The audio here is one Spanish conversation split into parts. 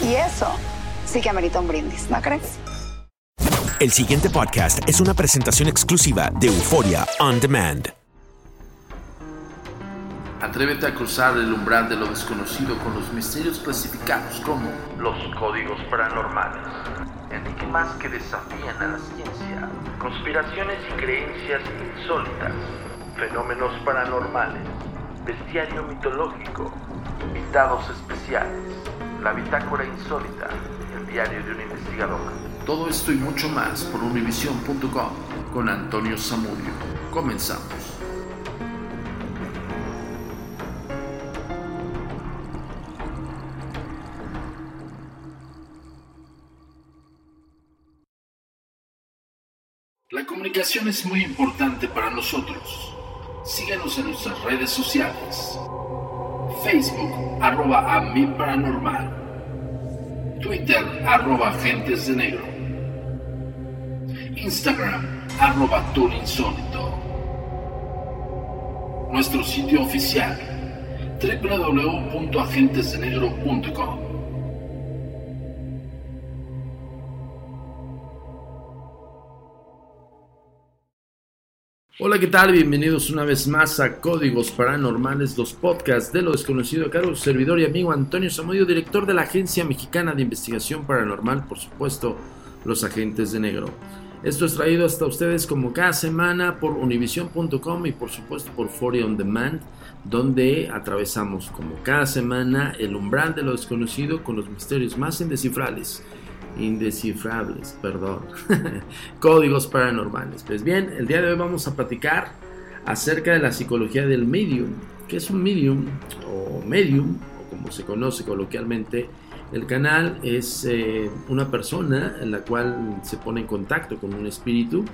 Y eso sí que amerita un brindis, ¿no crees? El siguiente podcast es una presentación exclusiva de Euforia On Demand. Atrévete a cruzar el umbral de lo desconocido con los misterios clasificados como los códigos paranormales, enigmas que desafían a la ciencia, conspiraciones y creencias insólitas, fenómenos paranormales, bestiario mitológico, invitados especiales, la bitácora insólita, el diario de un investigador. Todo esto y mucho más por univision.com con Antonio Samudio. Comenzamos. La comunicación es muy importante para nosotros. Síguenos en nuestras redes sociales. Facebook, arroba a mi paranormal. Twitter, arroba agentes de negro. Instagram, arroba insólito. Nuestro sitio oficial, www.agentesdenegro.com. Hola, ¿qué tal? Bienvenidos una vez más a Códigos Paranormales, los podcasts de lo desconocido. Carlos, servidor y amigo Antonio Samudio, director de la Agencia Mexicana de Investigación Paranormal, por supuesto, los agentes de negro. Esto es traído hasta ustedes como cada semana por univision.com y por supuesto por Fori On Demand, donde atravesamos como cada semana el umbral de lo desconocido con los misterios más indescifrables indescifrables, perdón, códigos paranormales. Pues bien, el día de hoy vamos a platicar acerca de la psicología del medium. ¿Qué es un medium o medium, como se conoce coloquialmente? El canal es eh, una persona en la cual se pone en contacto con un espíritu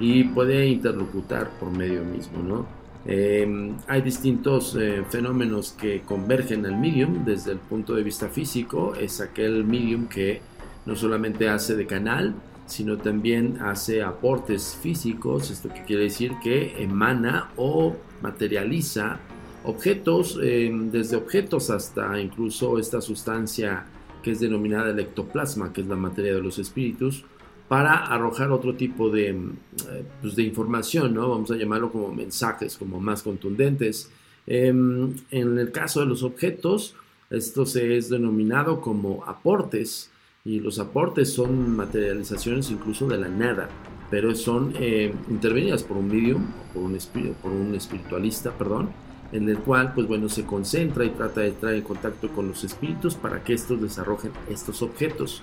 y puede interlocutar por medio mismo, ¿no? Eh, hay distintos eh, fenómenos que convergen al medium desde el punto de vista físico. Es aquel medium que no solamente hace de canal, sino también hace aportes físicos, esto que quiere decir que emana o materializa objetos, eh, desde objetos hasta incluso esta sustancia que es denominada el ectoplasma, que es la materia de los espíritus, para arrojar otro tipo de, eh, pues de información, ¿no? vamos a llamarlo como mensajes, como más contundentes. Eh, en el caso de los objetos, esto se es denominado como aportes, y los aportes son materializaciones incluso de la nada, pero son eh, intervenidas por un medium por un, por un espiritualista, perdón, en el cual pues bueno se concentra y trata de entrar en contacto con los espíritus para que estos desarrollen estos objetos.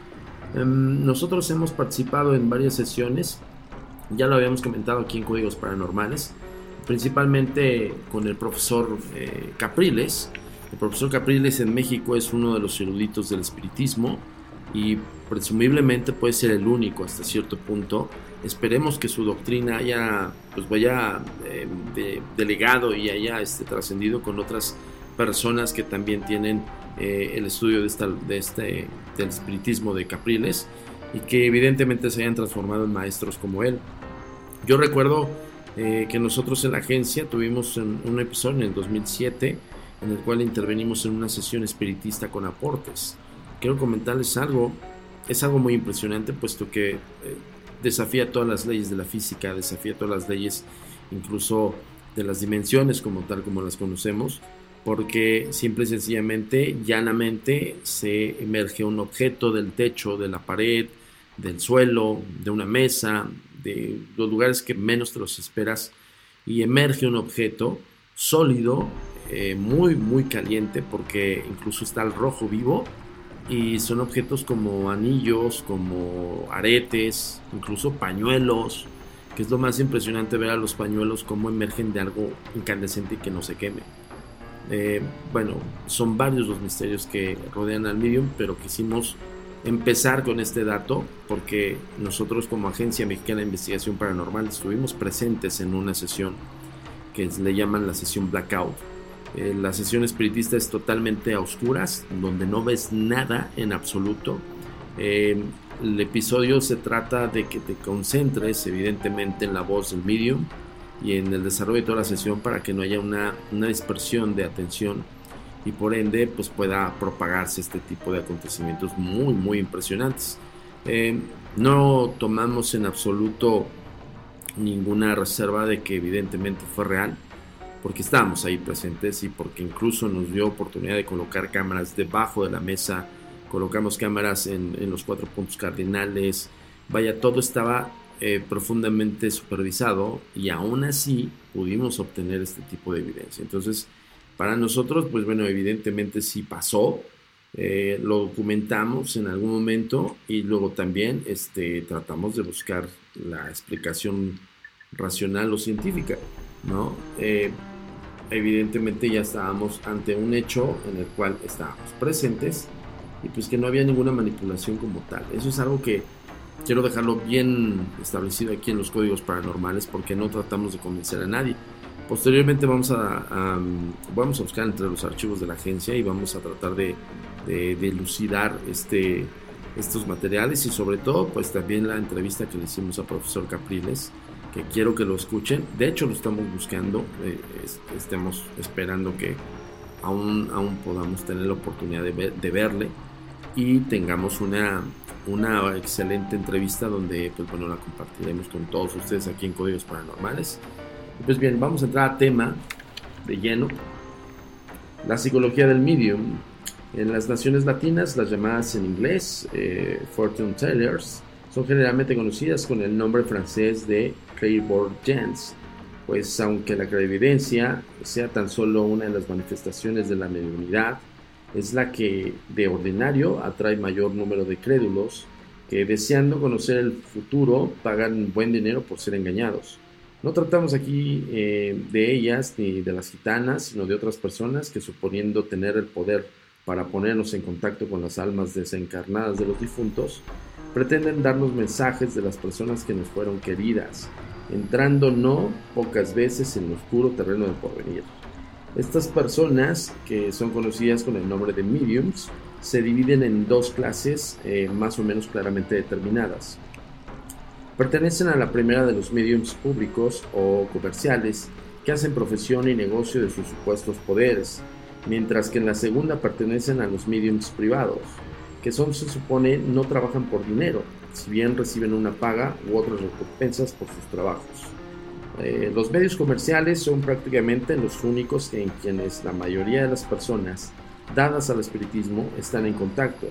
Em, nosotros hemos participado en varias sesiones, ya lo habíamos comentado aquí en Códigos Paranormales, principalmente con el profesor eh, Capriles. El profesor Capriles en México es uno de los eruditos del espiritismo y presumiblemente puede ser el único hasta cierto punto. Esperemos que su doctrina haya, pues vaya em, delegado y haya este, trascendido con otras personas que también tienen eh, el estudio de, esta, de este, del espiritismo de Capriles y que evidentemente se hayan transformado en maestros como él. Yo recuerdo eh, que nosotros en la agencia tuvimos un, episodio en el 2007 en el cual intervenimos en una sesión espiritista con aportes. Quiero comentarles algo, es algo muy impresionante puesto que eh, desafía todas las leyes de la física, desafía todas las leyes incluso de las dimensiones como tal como las conocemos porque simple y sencillamente, llanamente, se emerge un objeto del techo, de la pared, del suelo, de una mesa, de los lugares que menos te los esperas, y emerge un objeto sólido, eh, muy, muy caliente, porque incluso está el rojo vivo, y son objetos como anillos, como aretes, incluso pañuelos, que es lo más impresionante ver a los pañuelos cómo emergen de algo incandescente y que no se queme. Eh, bueno, son varios los misterios que rodean al medium, pero quisimos empezar con este dato porque nosotros como Agencia Mexicana de Investigación Paranormal estuvimos presentes en una sesión que le llaman la sesión Blackout. Eh, la sesión espiritista es totalmente a oscuras, donde no ves nada en absoluto. Eh, el episodio se trata de que te concentres evidentemente en la voz del medium y en el desarrollo de toda la sesión para que no haya una, dispersión de atención y por ende pues pueda propagarse este tipo de acontecimientos muy muy impresionantes. Eh, no tomamos en absoluto ninguna reserva de que evidentemente fue real porque estábamos ahí presentes y porque incluso nos dio oportunidad de colocar cámaras debajo de la mesa, colocamos cámaras en, en los cuatro puntos cardinales, vaya, todo estaba eh, profundamente supervisado y aún así pudimos obtener este tipo de evidencia. Entonces, para nosotros, pues bueno, evidentemente sí pasó, eh, lo documentamos en algún momento y luego también este, tratamos de buscar la explicación racional o científica, ¿no? Eh, evidentemente ya estábamos ante un hecho en el cual estábamos presentes y pues que no había ninguna manipulación como tal. Eso es algo que quiero dejarlo bien establecido aquí en los códigos paranormales porque no tratamos de convencer a nadie. Posteriormente vamos a, vamos a buscar entre los archivos de la agencia y vamos a tratar de, de, elucidar este, estos materiales y sobre todo pues también la entrevista que le hicimos a profesor Capriles que quiero que lo escuchen. De hecho lo estamos buscando, eh, estemos esperando que aún, aún podamos tener la oportunidad de, de verle y tengamos una, una excelente entrevista donde pues bueno la compartiremos con todos ustedes aquí en Códigos Paranormales. Pues bien, vamos a entrar a tema de lleno. La psicología del medium. En las naciones latinas, las llamadas en inglés eh, fortune tellers son generalmente conocidas con el nombre francés de clairvoyants, pues aunque la clarividencia sea tan solo una de las manifestaciones de la mediunidad, es la que de ordinario atrae mayor número de crédulos que deseando conocer el futuro pagan buen dinero por ser engañados. No tratamos aquí eh, de ellas ni de las gitanas, sino de otras personas que suponiendo tener el poder para ponernos en contacto con las almas desencarnadas de los difuntos, pretenden darnos mensajes de las personas que nos fueron queridas, entrando no pocas veces en el oscuro terreno del porvenir. Estas personas, que son conocidas con el nombre de mediums, se dividen en dos clases eh, más o menos claramente determinadas. Pertenecen a la primera de los mediums públicos o comerciales que hacen profesión y negocio de sus supuestos poderes, mientras que en la segunda pertenecen a los mediums privados, que son, se supone, no trabajan por dinero, si bien reciben una paga u otras recompensas por sus trabajos. Eh, los medios comerciales son prácticamente los únicos en quienes la mayoría de las personas dadas al espiritismo están en contacto,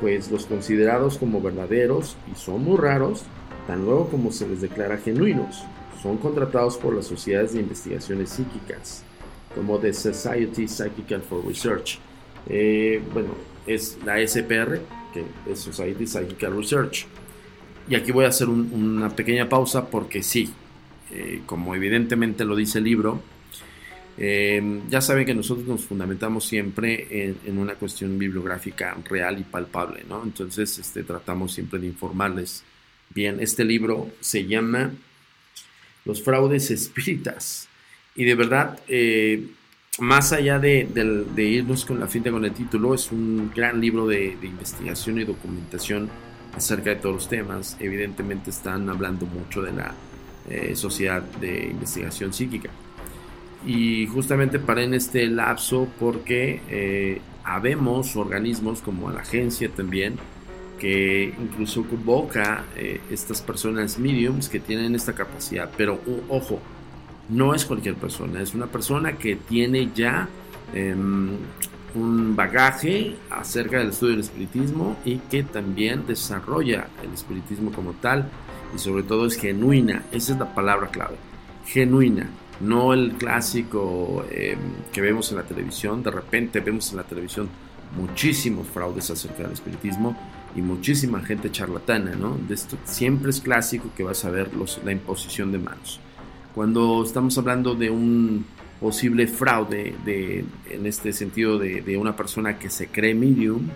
pues los considerados como verdaderos y son muy raros, tan luego como se les declara genuinos, son contratados por las sociedades de investigaciones psíquicas, como The Society Psychical for Research. Eh, bueno, es la SPR, que es Society Psychical Research. Y aquí voy a hacer una pequeña pausa porque sí, eh, como evidentemente lo dice el libro, eh, ya saben que nosotros nos fundamentamos siempre en, una cuestión bibliográfica real y palpable, ¿no? Entonces este, tratamos siempre de informarles. Bien, este libro se llama Los fraudes espíritas. Y de verdad, eh, más allá de, irnos con la finta con el título, es un gran libro de, investigación y documentación acerca de todos los temas. Evidentemente están hablando mucho de la eh, Sociedad de Investigación Psíquica. Y justamente paré en este lapso porque eh, habemos organismos como la agencia también, que incluso convoca eh, estas personas mediums que tienen esta capacidad. Pero ojo, no es cualquier persona, es una persona que tiene ya em, un bagaje acerca del estudio del espiritismo y que también desarrolla el espiritismo como tal y sobre todo es genuina, esa es la palabra clave, genuina, no el clásico em, que vemos en la televisión, de repente vemos en la televisión muchísimos fraudes acerca del espiritismo y muchísima gente charlatana, ¿no? Siempre es clásico que vas a ver la imposición de manos. Cuando estamos hablando de un posible fraude, de, en este sentido de, una persona que se cree medium,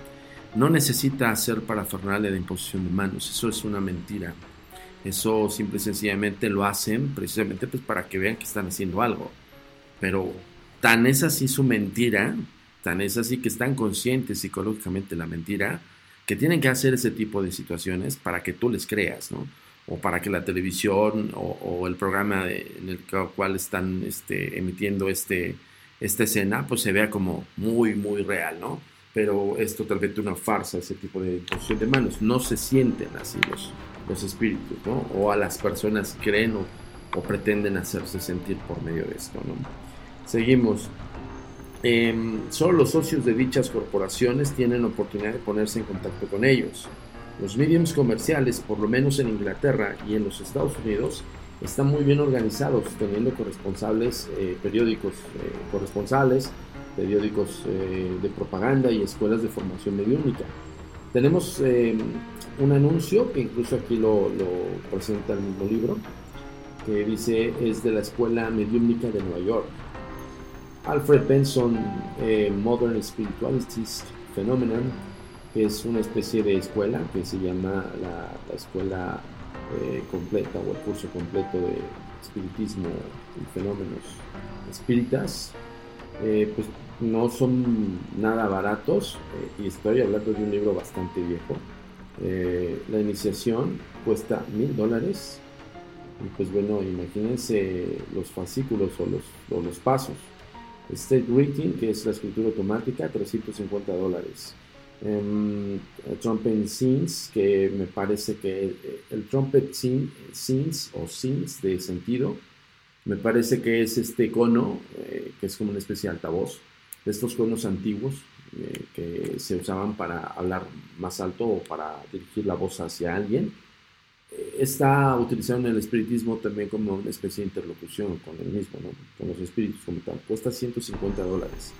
no necesita hacer parafernalia de imposición de manos, eso es una mentira. Eso simple y sencillamente lo hacen precisamente pues para que vean que están haciendo algo. Pero tan es así su mentira, tan es así que están conscientes psicológicamente de la mentira, que tienen que hacer ese tipo de situaciones para que tú les creas, ¿no? O para que la televisión o, el programa en el cual están este, emitiendo este, esta escena, pues se vea como muy, muy real, ¿no? Pero es totalmente una farsa ese tipo de posición de manos. No se sienten así los, los espíritus, ¿no? O a las personas creen o, pretenden hacerse sentir por medio de esto, ¿no? Seguimos. Em, solo los socios de dichas corporaciones tienen oportunidad de ponerse en contacto con ellos. Los mediums comerciales, por lo menos en Inglaterra y en los Estados Unidos, están muy bien organizados, teniendo corresponsales, eh, periódicos eh, corresponsales, periódicos eh, de propaganda y escuelas de formación mediúnica. Tenemos un anuncio que incluso aquí lo, presenta el mismo libro, que dice es de la Escuela Mediúnica de Nueva York. Alfred Benson, Modern Spiritualities Phenomenon, es una especie de escuela que se llama la, escuela eh, completa o el curso completo de espiritismo y fenómenos espíritas. Eh, pues no son nada baratos eh, y estoy hablando de un libro bastante viejo. la iniciación cuesta mil dólares y pues bueno, imagínense los fascículos o los, o los pasos. State Reading, que es la escritura automática, 350 dólares um, Trumpet Scenes, que me parece que eh, el Trumpet Scenes o Scenes de sentido, me parece que es este cono, eh, que es como una especie de altavoz, de estos conos antiguos eh, que se usaban para hablar más alto o para dirigir la voz hacia alguien. Está utilizado en el espiritismo también como una especie de interlocución con el mismo, con los espíritus como tal. Cuesta 150 dólares.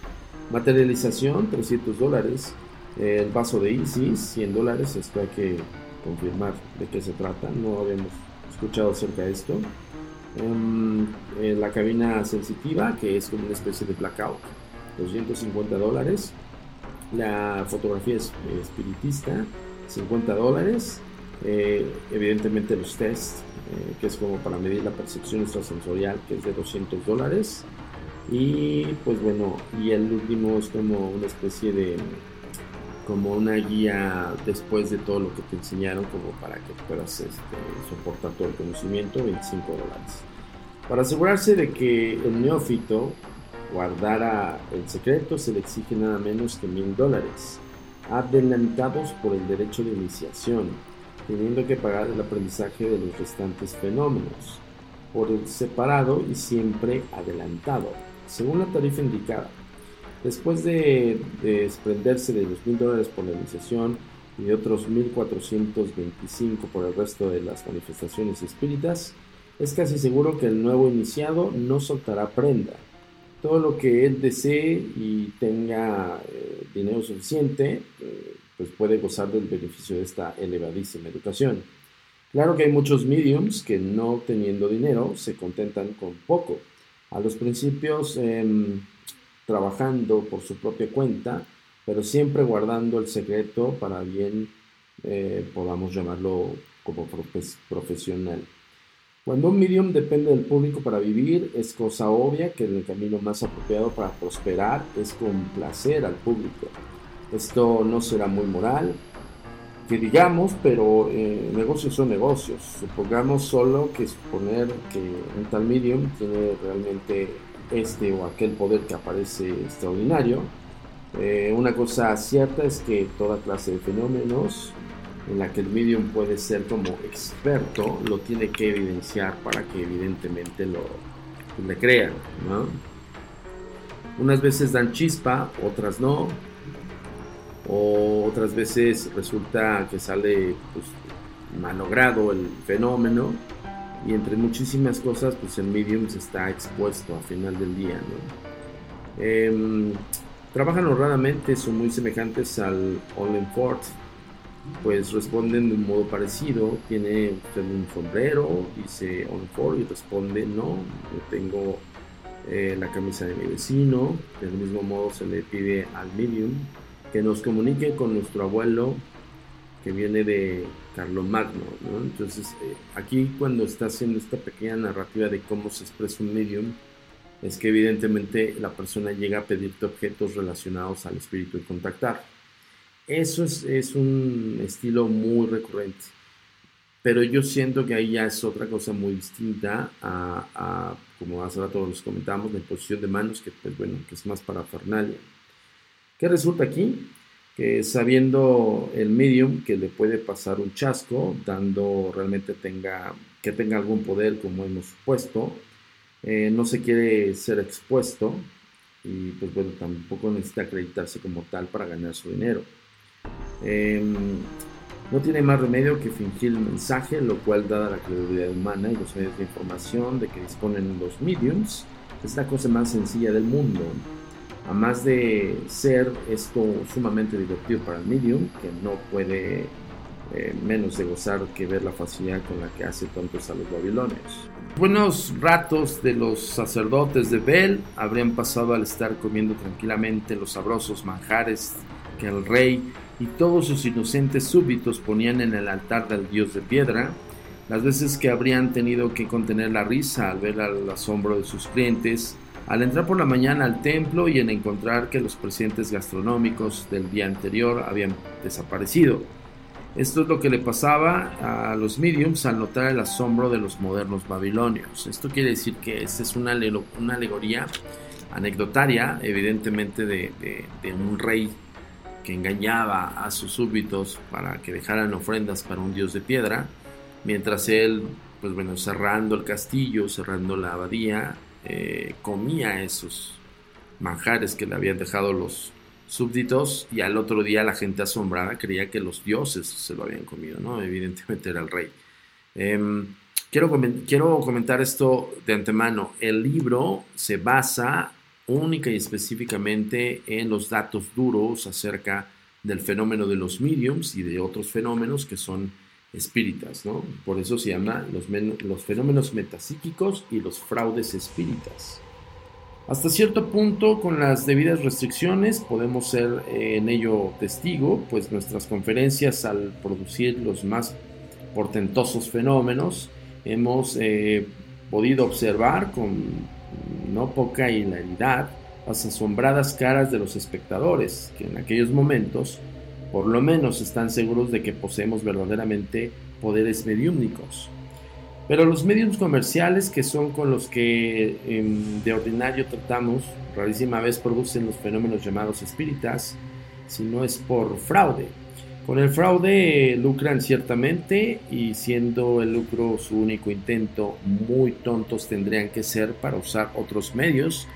Materialización, 300 dólares. El vaso de Isis, 100 dólares, esto hay que confirmar de qué se trata, no habíamos escuchado acerca de esto. Em, la cabina sensitiva, que es como una especie de blackout, 250 dólares. La fotografía espiritista, 50 dólares. Eh, evidentemente los tests, eh, que es como para medir la percepción extrasensorial, que es de 200 dólares. Y pues bueno, y el último es como una especie de como una guía después de todo lo que te enseñaron, como para que puedas este, soportar todo el conocimiento, 25 dólares. Para asegurarse de que el neófito guardara el secreto, se le exige nada menos que mil dólares, adelantados por el derecho de iniciación, teniendo que pagar el aprendizaje de los restantes fenómenos, por el separado y siempre adelantado, según la tarifa indicada. Después de, desprenderse de los mil dólares por la iniciación y de otros 1425 por el resto de las manifestaciones espíritas, es casi seguro que el nuevo iniciado no soltará prenda. todo lo que él desee y tenga eh, dinero suficiente, eh, pues puede gozar del beneficio de esta elevadísima educación. Claro que hay muchos mediums que no teniendo dinero se contentan con poco. A los principios em, trabajando por su propia cuenta, pero siempre guardando el secreto para bien eh, podamos llamarlo como profesional. Cuando un medium depende del público para vivir, es cosa obvia que el camino más apropiado para prosperar es complacer al público. Esto no será muy moral, que digamos, pero eh, negocios son negocios. Supongamos solo que suponer que un tal medium tiene realmente este o aquel poder que aparece extraordinario. Eh, una cosa cierta es que toda clase de fenómenos en la que el medium puede ser como experto, lo tiene que evidenciar para que evidentemente lo le crean, Unas veces dan chispa, otras no, o otras veces resulta que sale pues, malogrado el fenómeno y entre muchísimas cosas pues el medium se está expuesto a final del día, em, trabajan honradamente, son muy semejantes al All in Fort, pues responden de un modo parecido. Tiene usted un sombrero, dice on for y responde no, yo tengo eh, la camisa de mi vecino. Del mismo modo se le pide al medium que nos comunique con nuestro abuelo que viene de Carlomagno. ¿no? Entonces, eh, aquí cuando está haciendo esta pequeña narrativa de cómo se expresa un medium, es que evidentemente la persona llega a pedirte objetos relacionados al espíritu y contactar. Eso es, un estilo muy recurrente. Pero yo siento que ahí ya es otra cosa muy distinta a, como hace rato nos comentamos, la posición de manos, que pues bueno, que es más para Fernalia. ¿Qué resulta aquí? Que sabiendo el medium que le puede pasar un chasco, dando realmente tenga, que tenga algún poder, como hemos supuesto, eh, no se quiere ser expuesto y pues bueno, tampoco necesita acreditarse como tal para ganar su dinero. Em, no tiene más remedio que fingir el mensaje, lo cual, dada la credibilidad humana y los medios de información de que disponen los mediums, es la cosa más sencilla del mundo. A más de ser esto sumamente divertido para el medium, que no puede eh, menos de gozar que ver la facilidad con la que hace tontos a los babilonios. Buenos ratos de los sacerdotes de Bel habrían pasado al estar comiendo tranquilamente los sabrosos manjares que el rey y todos sus inocentes súbditos ponían en el altar del dios de piedra, las veces que habrían tenido que contener la risa al ver el asombro de sus clientes, al entrar por la mañana al templo y en encontrar que los presentes gastronómicos del día anterior habían desaparecido. Esto es lo que le pasaba a los mediums al notar el asombro de los modernos babilonios. Esto quiere decir que esta es una, una alegoría anecdotaria, evidentemente, de, de un rey que engañaba a sus súbditos para que dejaran ofrendas para un dios de piedra, mientras él, pues bueno, cerrando el castillo, cerrando la abadía, eh, comía esos manjares que le habían dejado los súbditos y al otro día la gente asombrada creía que los dioses se lo habían comido, ¿no? Evidentemente era el rey. Em, quiero, quiero comentar esto de antemano. El libro se basa única y específicamente en los datos duros acerca del fenómeno de los mediums y de otros fenómenos que son espíritas, ¿no? Por eso se llama los, fenómenos metapsíquicos y los fraudes espíritas. Hasta cierto punto, con las debidas restricciones, podemos ser eh, en ello testigo, pues nuestras conferencias al producir los más portentosos fenómenos, hemos eh, podido observar con no poca hilaridad, las asombradas caras de los espectadores, que en aquellos momentos por lo menos están seguros de que poseemos verdaderamente poderes mediúmnicos. Pero los medios comerciales, que son con los que em, de ordinario tratamos, rarísima vez producen los fenómenos llamados espíritas, si no es por fraude. Con el fraude lucran ciertamente y siendo el lucro su único intento, muy tontos tendrían que ser para usar otros medios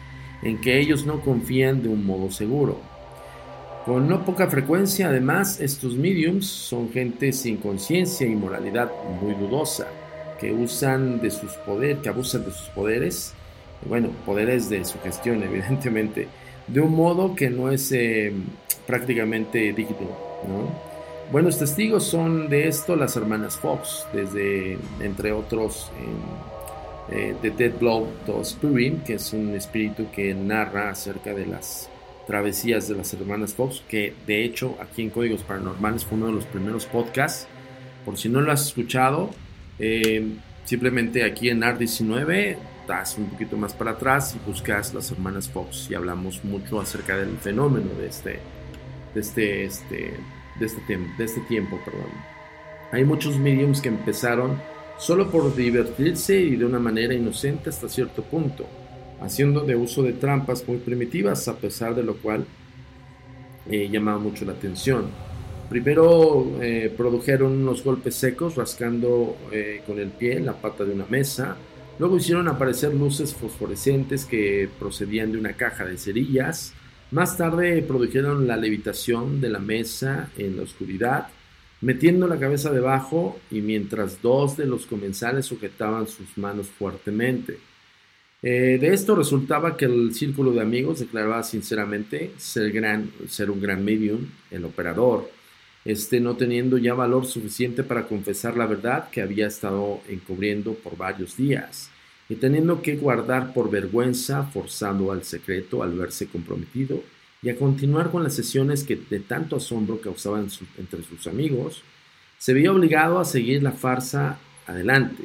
en que ellos no confían de un modo seguro. Con no poca frecuencia, además, estos mediums son gente sin conciencia y moralidad muy dudosa, que usan de sus poderes, que abusan de sus poderes bueno, poderes de sugestión, evidentemente, de un modo que no es eh, prácticamente digno. Buenos testigos son de esto las hermanas Fox, desde, entre otros, eh, The Dead Blow to Spirit, que es un espíritu que narra acerca de las travesías de las hermanas Fox, que de hecho aquí en Códigos Paranormales fue uno de los primeros podcasts. Por si no lo has escuchado, eh, simplemente aquí en AR19 das un poquito más para atrás y buscas las hermanas Fox y hablamos mucho acerca del fenómeno de este, de este, este, de este, de este tiempo. Perdón. Hay muchos mediums que empezaron solo por divertirse y de una manera inocente hasta cierto punto, haciendo de uso de trampas muy primitivas, a pesar de lo cual eh, llamaba mucho la atención. Primero eh, produjeron unos golpes secos rascando eh, con el pie la pata de una mesa, Luego hicieron aparecer luces fosforescentes que procedían de una caja de cerillas. Más tarde produjeron la levitación de la mesa en la oscuridad, metiendo la cabeza debajo y mientras dos de los comensales sujetaban sus manos fuertemente. Eh, de esto resultaba que el círculo de amigos declaraba sinceramente ser, un gran medium, el operador, este no teniendo ya valor suficiente para confesar la verdad que había estado encubriendo por varios días y teniendo que guardar por vergüenza, forzando al secreto al verse comprometido, y a continuar con las sesiones que de tanto asombro causaban entre sus amigos, se veía obligado a seguir la farsa adelante,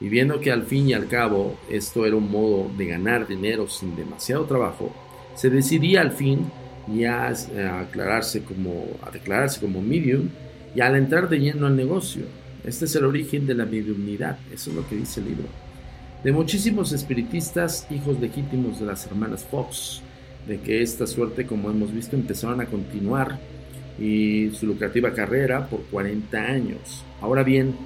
y viendo que al fin y al cabo esto era un modo de ganar dinero sin demasiado trabajo, se decidía al fin ya a, aclararse como, a declararse como medium y al entrar de lleno al negocio. Este es el origen de la mediumnidad, eso es lo que dice el libro de muchísimos espiritistas, hijos legítimos de las hermanas Fox, de que esta suerte, como hemos visto, empezaron a continuar y su lucrativa carrera por 40 años. Ahora bien,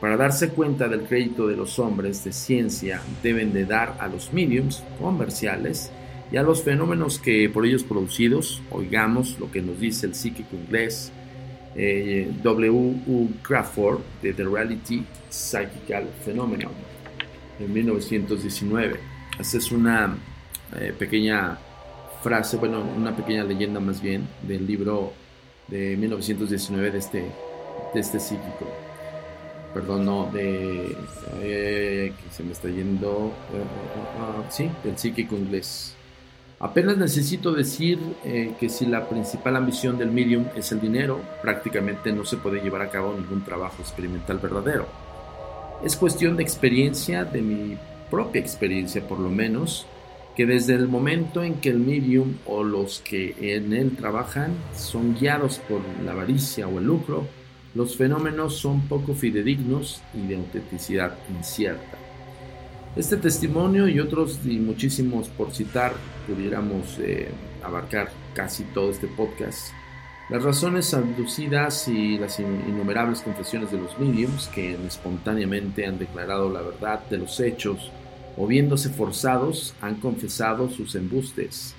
para darse cuenta del crédito de los hombres de ciencia, deben de dar a los mediums comerciales y a los fenómenos que por ellos producidos, oigamos lo que nos dice el psíquico inglés eh, W. U. Crawford de The Reality Psychical Phenomenon en 1919. Esa es una eh, pequeña frase, bueno, una pequeña leyenda más bien del libro de 1919 de este, de este psíquico. Perdón, no, de... Eh, que se me está yendo... Uh, sí, del psíquico inglés. Apenas necesito decir que si la principal ambición del medium es el dinero, prácticamente no se puede llevar a cabo ningún trabajo experimental verdadero es cuestión de experiencia, de mi propia experiencia por lo menos, que desde el momento en que el medium o los que en él trabajan son guiados por la avaricia o el lucro, los fenómenos son poco fidedignos y de autenticidad incierta. Este testimonio y otros y muchísimos por citar, pudiéramos eh, abarcar casi todo este podcast, las razones abducidas y las innumerables confesiones de los mediums que espontáneamente han declarado la verdad de los hechos o viéndose forzados han confesado sus embustes.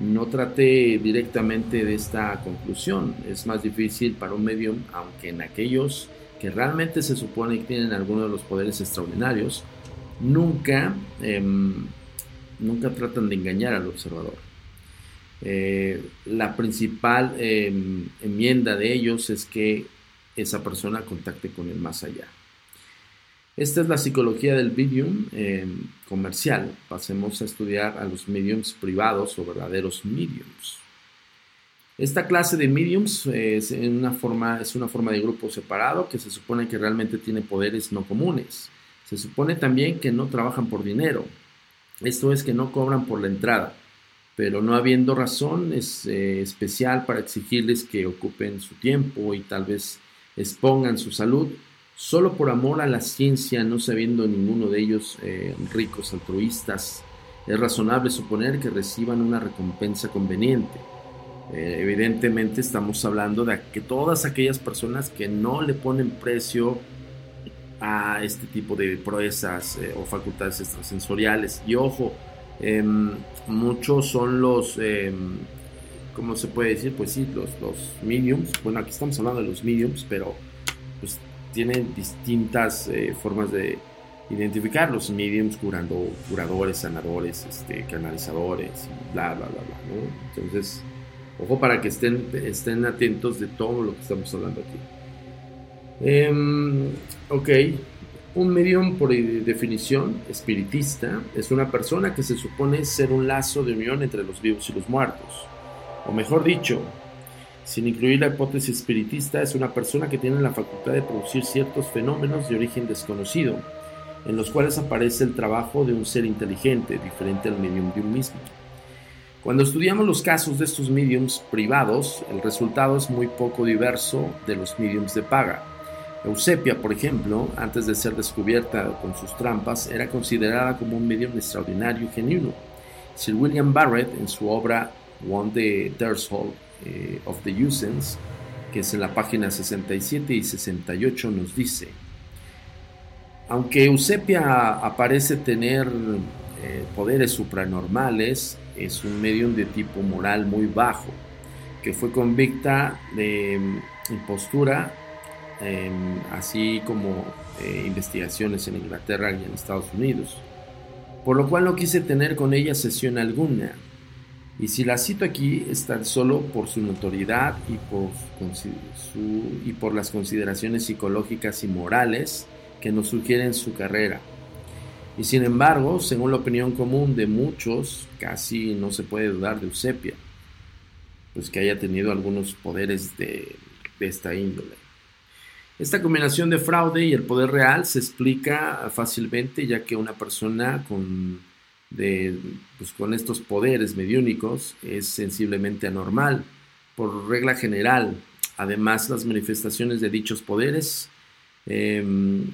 No traté directamente de esta conclusión, es más difícil para un medium, aunque en aquellos que realmente se supone que tienen alguno de los poderes extraordinarios, nunca, em, nunca tratan de engañar al observador. Eh, la principal em, enmienda de ellos es que esa persona contacte con el más allá. Esta es la psicología del medium em, comercial. Pasemos a estudiar a los mediums privados o verdaderos mediums. Esta clase de mediums es una, forma, es una forma de grupo separado que se supone que realmente tiene poderes no comunes. Se supone también que no trabajan por dinero. Esto es que no cobran por la entrada pero no habiendo razón eh, especial para exigirles que ocupen su tiempo y tal vez expongan su salud solo por amor a la ciencia, no sabiendo ninguno de ellos eh, ricos altruistas, es razonable suponer que reciban una recompensa conveniente. Eh, evidentemente estamos hablando de que todas aquellas personas que no le ponen precio a este tipo de proezas o facultades extrasensoriales. Y ojo, Em, muchos son los, eh, ¿cómo se puede decir? Pues sí, los, los mediums. Bueno, aquí estamos hablando de los mediums, pero tienen distintas eh, formas de, identificar los mediums curando, curadores, sanadores, este, canalizadores, bla, bla, bla, bla. Entonces, ojo para que estén, estén atentos de todo lo que estamos hablando aquí. Em, ok, un medium por definición espiritista es una persona que se supone ser un lazo de unión entre los vivos y los muertos. O mejor dicho, sin incluir la hipótesis espiritista, es una persona que tiene la facultad de producir ciertos fenómenos de origen desconocido, en los cuales aparece el trabajo de un ser inteligente, diferente al medium de un mismo. Cuando estudiamos los casos de estos mediums privados, el resultado es muy poco diverso de los mediums de paga. Eusepia, por ejemplo, antes de ser descubierta con sus trampas, era considerada como un medium extraordinario y genuino. Sir William Barrett, en su obra One the Threshold eh, of the Usance, que es en la página 67 y 68, nos dice, aunque Eusepia aparece tener eh, poderes supranormales, es un medium de tipo moral muy bajo, que fue convicta de mm, impostura, em, así como eh, investigaciones en Inglaterra y en Estados Unidos, por lo cual no quise tener con ella sesión alguna. Y si la cito aquí es tan solo por su notoriedad y por, las consideraciones psicológicas y morales que nos sugieren su carrera. Y sin embargo, según la opinión común de muchos, casi no se puede dudar de Eusepia, pues que haya tenido algunos poderes de, esta índole. Esta combinación de fraude y el poder real se explica fácilmente ya que una persona con, pues con estos poderes mediúnicos es sensiblemente anormal, por regla general. Además, las manifestaciones de dichos poderes Em,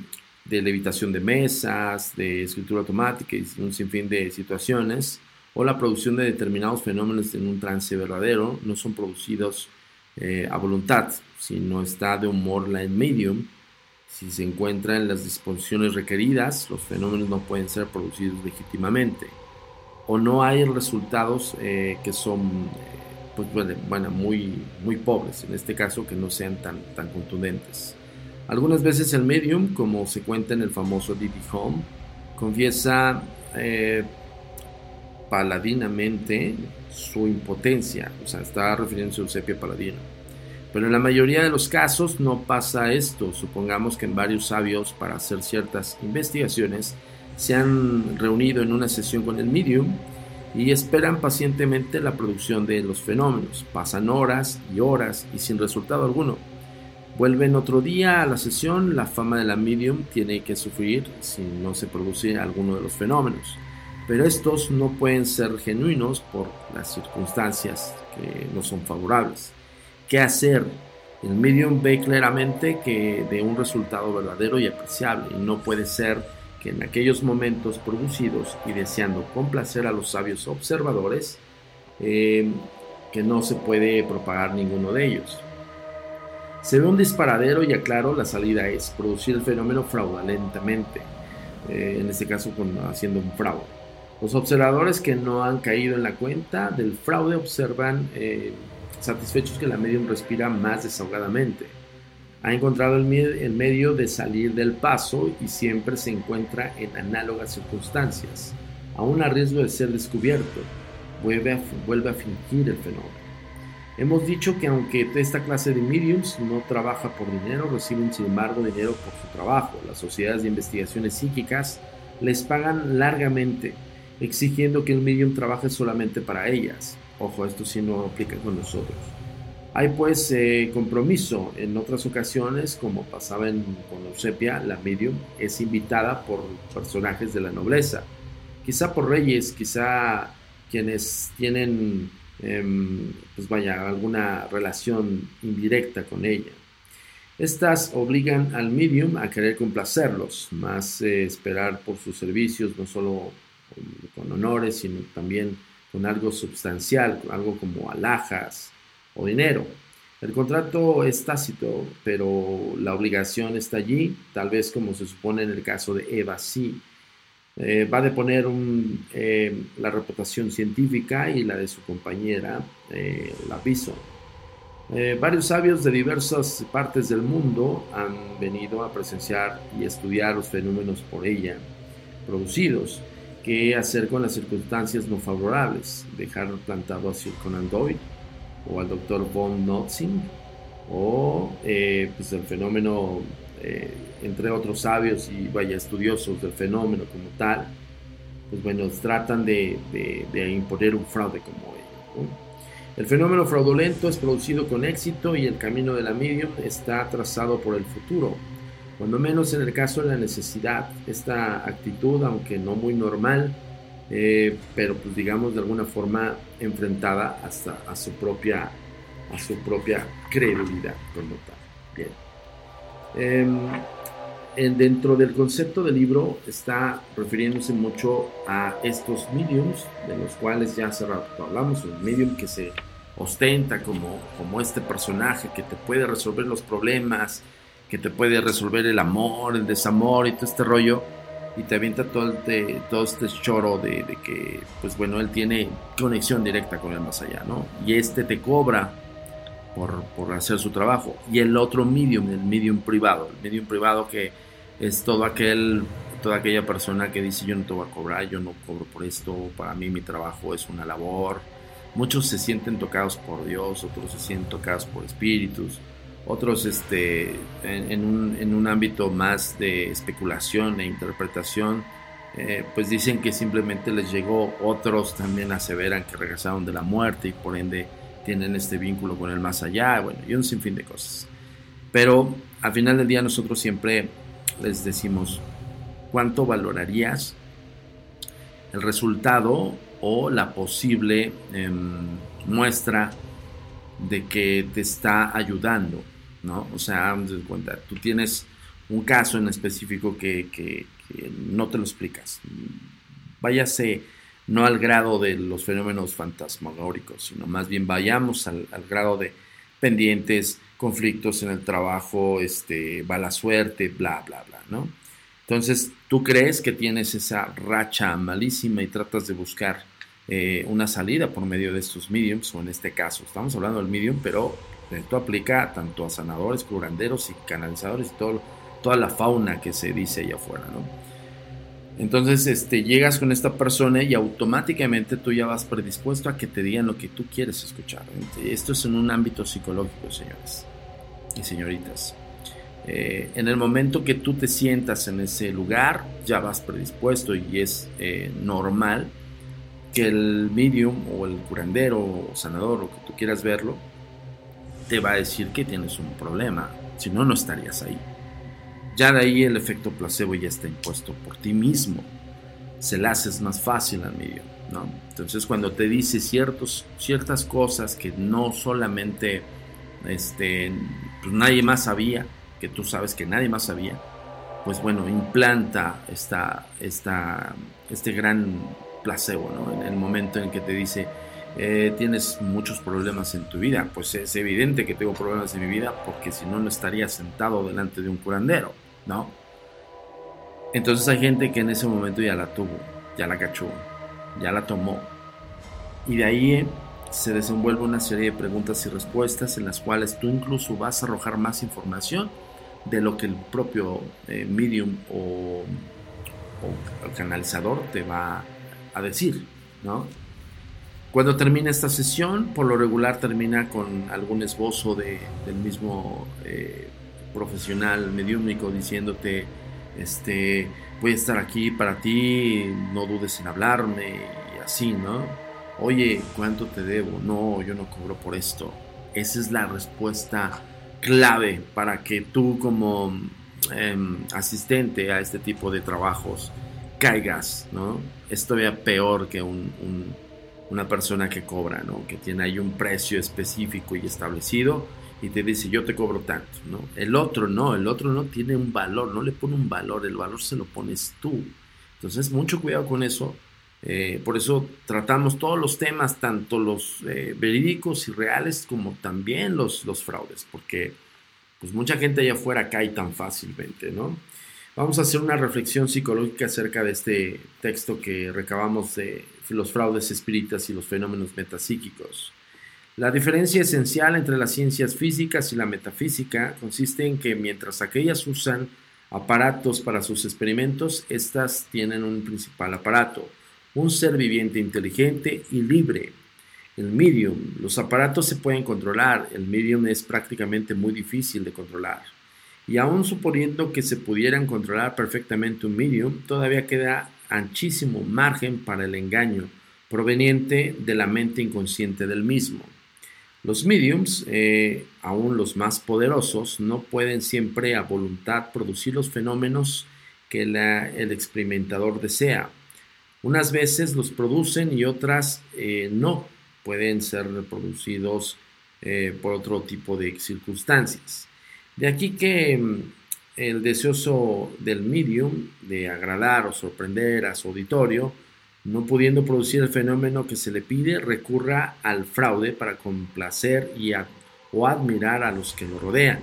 de levitación de mesas, de escritura automática y un sinfín de situaciones, o la producción de determinados fenómenos en un trance verdadero, no son producidos eh, a voluntad, sino está de humor la medium. Si se encuentra en las disposiciones requeridas, los fenómenos no pueden ser producidos legítimamente. O no hay resultados eh, que son eh, pues, bueno, muy, muy pobres, en este caso que no sean tan, tan contundentes. Algunas veces el medium, como se cuenta en el famoso Diddy Home, confiesa eh, paladinamente su impotencia, o sea, está refiriéndose a Eusebio Paladino. Pero en la mayoría de los casos no pasa esto. Supongamos que en varios sabios para hacer ciertas investigaciones se han reunido en una sesión con el medium y esperan pacientemente la producción de los fenómenos. Pasan horas y horas y sin resultado alguno. Vuelven otro día a la sesión, la fama de la medium tiene que sufrir si no se produce alguno de los fenómenos, pero estos no pueden ser genuinos por las circunstancias que no son favorables. ¿Qué hacer? El medium ve claramente que de un resultado verdadero y apreciable y no puede ser que en aquellos momentos producidos y deseando complacer a los sabios observadores, eh, que no se puede propagar ninguno de ellos. Se ve un disparadero y aclaro, la salida es producir el fenómeno fraudulentamente, eh, en este caso haciendo un fraude. Los observadores que no han caído en la cuenta del fraude observan eh, satisfechos que la medium respira más desahogadamente. Ha encontrado el, medio de salir del paso y siempre se encuentra en análogas circunstancias, aún a riesgo de ser descubierto. Vuelve a, vuelve a fingir el fenómeno. Hemos dicho que aunque esta clase de mediums no trabaja por dinero, reciben sin embargo dinero por su trabajo. Las sociedades de investigaciones psíquicas les pagan largamente, exigiendo que el medium trabaje solamente para ellas. Ojo, esto sí no aplica con nosotros. Hay pues eh, compromiso. En otras ocasiones, como pasaba en, con Eusepia, la medium es invitada por personajes de la nobleza, quizá por reyes, quizá quienes tienen Em, pues vaya, alguna relación indirecta con ella. Estas obligan al medium a querer complacerlos, más eh, esperar por sus servicios, no solo con, honores, sino también con algo sustancial, algo como alhajas o dinero. El contrato es tácito, pero la obligación está allí, tal vez como se supone en el caso de Eva sí. Eh, va a deponer eh, la reputación científica y la de su compañera, eh, la aviso. Eh, varios sabios de diversas partes del mundo han venido a presenciar y estudiar los fenómenos por ella producidos. ¿Qué hacer con las circunstancias no favorables? ¿Dejar plantado a Sir Conan Doyle o al doctor von Notzing? ¿O eh, pues el fenómeno, eh, entre otros sabios y vaya estudiosos del fenómeno como tal, pues bueno, tratan de, imponer un fraude como ello. El fenómeno fraudulento es producido con éxito y el camino de la medium está trazado por el futuro. Cuando menos en el caso de la necesidad, esta actitud, aunque no muy normal, eh, pero pues digamos de alguna forma enfrentada hasta a su propia, a su propia credibilidad como tal. Bien. Em, dentro del concepto del libro está refiriéndose mucho a estos mediums, de los cuales ya hace rato hablamos, un medium que se ostenta como, como este personaje que te puede resolver los problemas, que te puede resolver el amor, el desamor y todo este rollo, y te avienta todo, este, todo este choro de, de, que, pues bueno, él tiene conexión directa con el más allá, ¿no? Y este te cobra por, por, hacer su trabajo. Y el otro medium, el medium privado, el medium privado que es todo aquel, toda aquella persona que dice yo no te voy a cobrar, yo no cobro por esto, para mí mi trabajo es una labor. Muchos se sienten tocados por Dios, otros se sienten tocados por espíritus, otros este, en, un, en un, ámbito más de especulación e interpretación, eh, pues dicen que simplemente les llegó, otros también aseveran que regresaron de la muerte y por ende tienen este vínculo con el más allá, bueno, y un sinfín de cosas. Pero al final del día nosotros siempre les decimos, ¿cuánto valorarías el resultado o la posible em, muestra de que te está ayudando? ¿No? O sea, cuenta, tú tienes un caso en específico que, que, no te lo explicas. Váyase no al grado de los fenómenos fantasmagóricos, sino más bien vayamos al, grado de pendientes, conflictos en el trabajo, este, mala suerte, bla, bla, bla, ¿no? Entonces, tú crees que tienes esa racha malísima y tratas de buscar eh, una salida por medio de estos mediums, o en este caso, estamos hablando del medium, pero esto aplica tanto a sanadores, curanderos y canalizadores y todo, toda la fauna que se dice allá afuera, ¿no? Entonces, este, llegas con esta persona y automáticamente tú ya vas predispuesto a que te digan lo que tú quieres escuchar. Esto es en un ámbito psicológico, señores y señoritas. Eh, en el momento que tú te sientas en ese lugar, ya vas predispuesto y es eh, normal que el medium o el curandero o sanador o que tú quieras verlo, te va a decir que tienes un problema. Si no, no estarías ahí. Ya de ahí el efecto placebo ya está impuesto por ti mismo. Se le haces más fácil al medio, ¿no? Entonces cuando te dice ciertos, ciertas cosas que no solamente este, pues nadie más sabía, que tú sabes que nadie más sabía, pues bueno, implanta esta, esta, este gran placebo, ¿no? En el momento en que te dice, eh, tienes muchos problemas en tu vida, pues es evidente que tengo problemas en mi vida porque si no, no estaría sentado delante de un curandero. ¿no? Entonces hay gente que en ese momento ya la tuvo, ya la cachó, ya la tomó. Y de ahí se desenvuelve una serie de preguntas y respuestas en las cuales tú incluso vas a arrojar más información de lo que el propio eh, medium o, el canalizador te va a decir, ¿no? Cuando termina esta sesión, por lo regular termina con algún esbozo de, del mismo eh, profesional mediúmico diciéndote, este, voy a estar aquí para ti, no dudes en hablarme y así, ¿no? Oye, ¿cuánto te debo? No, yo no cobro por esto. Esa es la respuesta clave para que tú como em, asistente a este tipo de trabajos caigas, ¿no? Es todavía peor que una persona que cobra, ¿no? Que tiene ahí un precio específico y establecido y te dice yo te cobro tanto, ¿no? El otro no, el otro no tiene un valor, no le pone un valor, el valor se lo pones tú. Entonces, mucho cuidado con eso. Eh, por eso tratamos todos los temas, tanto los eh, verídicos y reales como también los, los fraudes, porque pues mucha gente allá afuera cae tan fácilmente, ¿no? Vamos a hacer una reflexión psicológica acerca de este texto que recabamos de los fraudes espíritas y los fenómenos metapsíquicos. La diferencia esencial entre las ciencias físicas y la metafísica consiste en que mientras aquellas usan aparatos para sus experimentos, estas tienen un principal aparato, un ser viviente inteligente y libre. El medium, los aparatos se pueden controlar, el medium es prácticamente muy difícil de controlar. Y aún suponiendo que se pudieran controlar perfectamente un medium, todavía queda anchísimo margen para el engaño proveniente de la mente inconsciente del mismo. Los mediums, eh, aún los más poderosos, no pueden siempre a voluntad producir los fenómenos que el experimentador desea. Unas veces los producen y otras eh, no pueden ser reproducidos eh, por otro tipo de circunstancias. De aquí que mm, el deseoso del medium de agradar o sorprender a su auditorio, no pudiendo producir el fenómeno que se le pide, recurra al fraude para complacer y o admirar a los que lo rodean.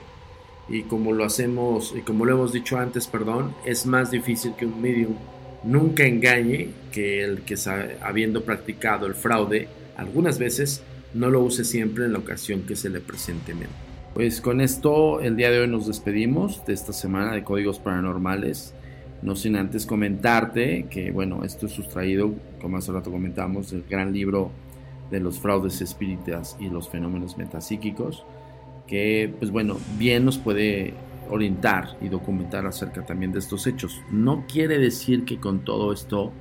Y como lo hacemos, y como lo hemos dicho antes, perdón, es más difícil que un medium nunca engañe que el que habiendo practicado el fraude algunas veces no lo use siempre en la ocasión que se le presente menos. Pues con esto el día de hoy nos despedimos de esta semana de Códigos Paranormales. No sin antes comentarte que, bueno, esto es sustraído, como hace rato comentamos, del gran libro de los fraudes espíritas y los fenómenos metapsíquicos, que, pues bueno, bien nos puede orientar y documentar acerca también de estos hechos. No quiere decir que con todo esto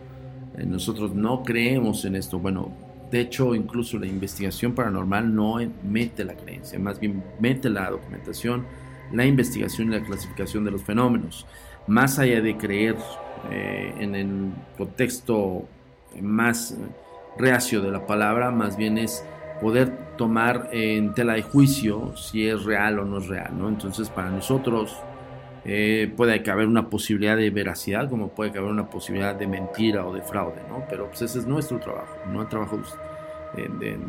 eh, nosotros no creemos en esto. Bueno, de hecho, incluso la investigación paranormal no mete la creencia, más bien mete la documentación, la investigación y la clasificación de los fenómenos. Más allá de creer eh, en el contexto más reacio de la palabra, más bien es poder tomar en tela de juicio si es real o no es real. ¿no? Entonces, para nosotros eh, puede haber una posibilidad de veracidad, como puede haber una posibilidad de mentira o de fraude, ¿no? Pero pues ese es nuestro trabajo, no el trabajo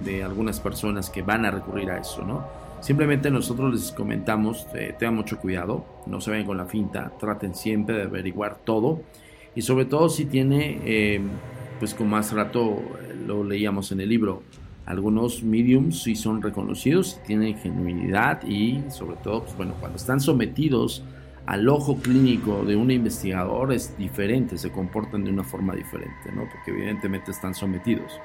de, algunas personas que van a recurrir a eso, ¿no? Simplemente nosotros les comentamos, eh, tengan mucho cuidado, no se vayan con la finta, traten siempre de averiguar todo y sobre todo si tiene, eh, pues como hace rato lo leíamos en el libro, algunos mediums sí son reconocidos, tienen genuinidad y sobre todo, pues bueno, cuando están sometidos al ojo clínico de un investigador es diferente, se comportan de una forma diferente, ¿no? Porque evidentemente están sometidos.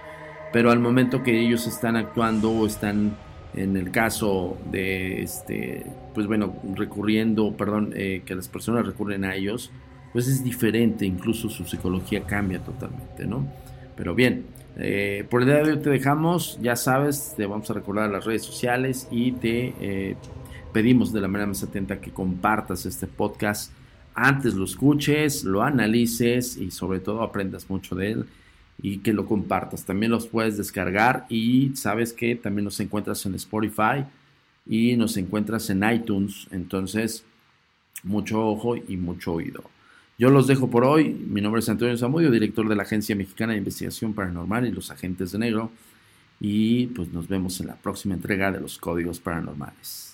Pero al momento que ellos están actuando o están en el caso de, este, pues bueno, recurriendo, perdón, eh, que las personas recurren a ellos, pues es diferente, incluso su psicología cambia totalmente, ¿no? Pero bien, eh, por el día de hoy te dejamos, ya sabes, te vamos a recordar las redes sociales y te eh, pedimos de la manera más atenta que compartas este podcast. Antes lo escuches, lo analices y sobre todo aprendas mucho de él y que lo compartas. También los puedes descargar y sabes que también nos encuentras en Spotify y nos encuentras en iTunes. Entonces, mucho ojo y mucho oído. Yo los dejo por hoy. Mi nombre es Antonio Zamudio, director de la Agencia Mexicana de Investigación Paranormal y los Agentes de Negro. Y pues nos vemos en la próxima entrega de los Códigos Paranormales.